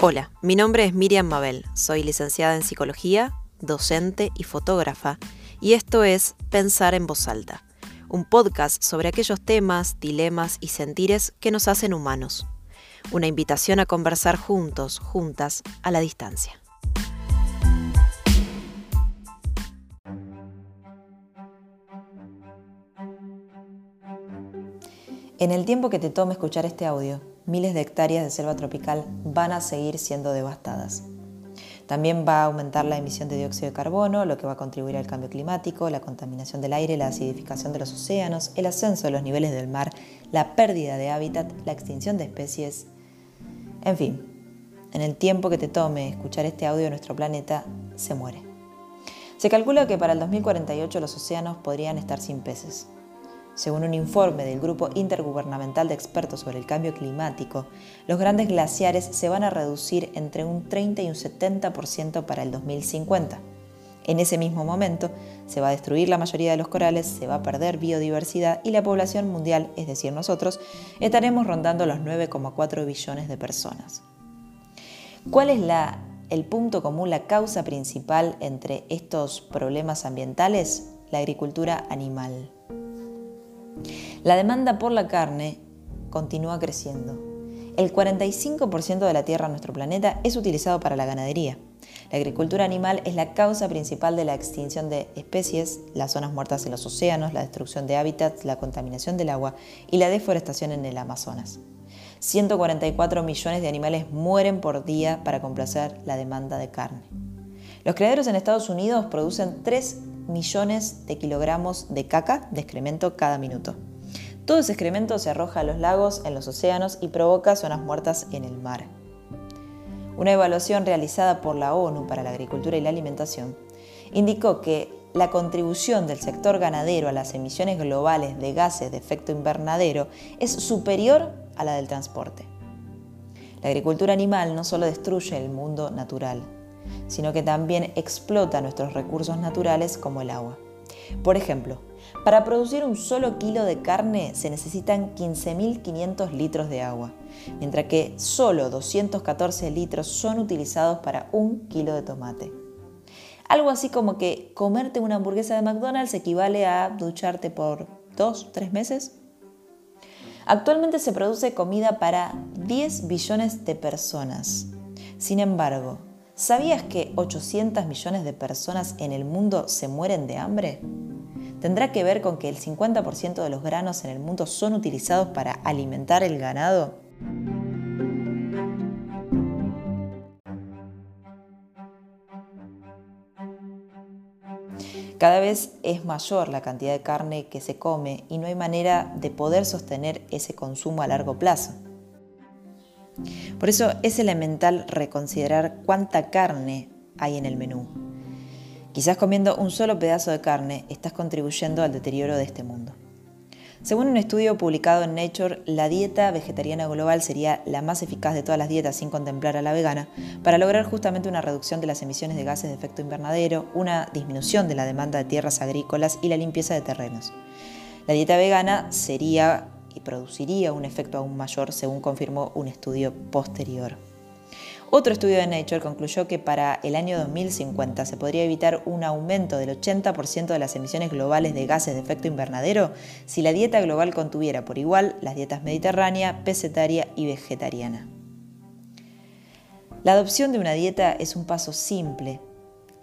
Hola, mi nombre es Miriam Mabel, soy licenciada en psicología, docente y fotógrafa, y esto es Pensar en voz alta, un podcast sobre aquellos temas, dilemas y sentires que nos hacen humanos. Una invitación a conversar juntos, juntas, a la distancia. En el tiempo que te tome escuchar este audio, miles de hectáreas de selva tropical van a seguir siendo devastadas. También va a aumentar la emisión de dióxido de carbono, lo que va a contribuir al cambio climático, la contaminación del aire, la acidificación de los océanos, el ascenso de los niveles del mar, la pérdida de hábitat, la extinción de especies. En fin, en el tiempo que te tome escuchar este audio, nuestro planeta se muere. Se calcula que para el 2048 los océanos podrían estar sin peces. Según un informe del Grupo Intergubernamental de Expertos sobre el Cambio Climático, los grandes glaciares se van a reducir entre un 30 y un 70% para el 2050. En ese mismo momento, se va a destruir la mayoría de los corales, se va a perder biodiversidad y la población mundial, es decir, nosotros, estaremos rondando los 9,4 billones de personas. ¿Cuál es el punto común, la causa principal entre estos problemas ambientales? La agricultura animal. La demanda por la carne continúa creciendo. El 45% de la tierra en nuestro planeta es utilizado para la ganadería. La agricultura animal es la causa principal de la extinción de especies, las zonas muertas en los océanos, la destrucción de hábitats, la contaminación del agua y la deforestación en el Amazonas. 144 millones de animales mueren por día para complacer la demanda de carne. Los criaderos en Estados Unidos producen 3 millones de kilogramos de caca de excremento cada minuto. Todo ese excremento se arroja a los lagos, en los océanos y provoca zonas muertas en el mar. Una evaluación realizada por la ONU para la Agricultura y la Alimentación indicó que la contribución del sector ganadero a las emisiones globales de gases de efecto invernadero es superior a la del transporte. La agricultura animal no solo destruye el mundo natural, sino que también explota nuestros recursos naturales como el agua. Por ejemplo, para producir un solo kilo de carne se necesitan 15.500 litros de agua, mientras que solo 214 litros son utilizados para un kilo de tomate. Algo así como que comerte una hamburguesa de McDonald's equivale a ducharte por dos, tres meses. Actualmente se produce comida para 10 billones de personas. Sin embargo, ¿Sabías que 800 millones de personas en el mundo se mueren de hambre? ¿Tendrá que ver con que el 50% de los granos en el mundo son utilizados para alimentar el ganado? Cada vez es mayor la cantidad de carne que se come y no hay manera de poder sostener ese consumo a largo plazo. Por eso es elemental reconsiderar cuánta carne hay en el menú. Quizás comiendo un solo pedazo de carne estás contribuyendo al deterioro de este mundo. Según un estudio publicado en Nature, la dieta vegetariana global sería la más eficaz de todas las dietas sin contemplar a la vegana para lograr justamente una reducción de las emisiones de gases de efecto invernadero, una disminución de la demanda de tierras agrícolas y la limpieza de terrenos. La dieta vegana sería y produciría un efecto aún mayor, según confirmó un estudio posterior. Otro estudio de Nature concluyó que para el año 2050 se podría evitar un aumento del 80% de las emisiones globales de gases de efecto invernadero si la dieta global contuviera por igual las dietas mediterránea, pesetaria y vegetariana. La adopción de una dieta es un paso simple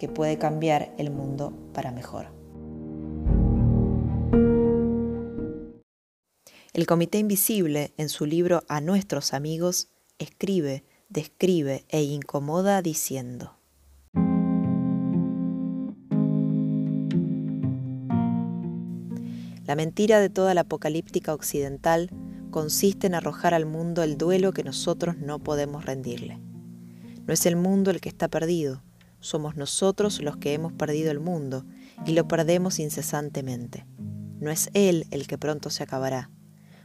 que puede cambiar el mundo para mejor. El Comité Invisible, en su libro A nuestros amigos, escribe, describe e incomoda diciendo, La mentira de toda la apocalíptica occidental consiste en arrojar al mundo el duelo que nosotros no podemos rendirle. No es el mundo el que está perdido, somos nosotros los que hemos perdido el mundo y lo perdemos incesantemente. No es Él el que pronto se acabará,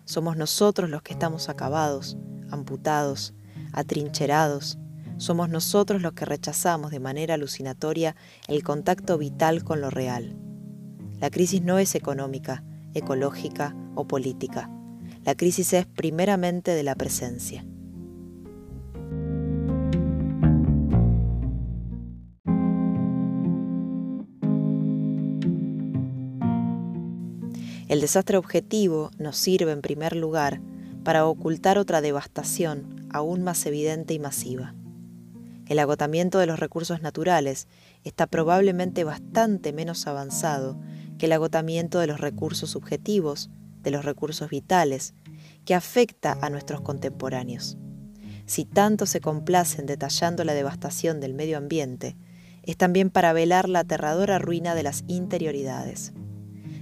somos nosotros los que estamos acabados, amputados, atrincherados. Somos nosotros los que rechazamos de manera alucinatoria el contacto vital con lo real. La crisis no es económica, ecológica o política. La crisis es primeramente de la presencia. El desastre objetivo nos sirve en primer lugar para ocultar otra devastación aún más evidente y masiva. El agotamiento de los recursos naturales está probablemente bastante menos avanzado que el agotamiento de los recursos subjetivos, de los recursos vitales, que afecta a nuestros contemporáneos. Si tanto se complacen detallando la devastación del medio ambiente, es también para velar la aterradora ruina de las interioridades.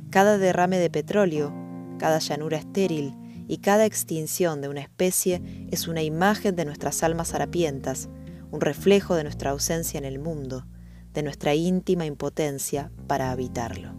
Cada derrame de petróleo, cada llanura estéril y cada extinción de una especie es una imagen de nuestras almas harapientas, un reflejo de nuestra ausencia en el mundo, de nuestra íntima impotencia para habitarlo.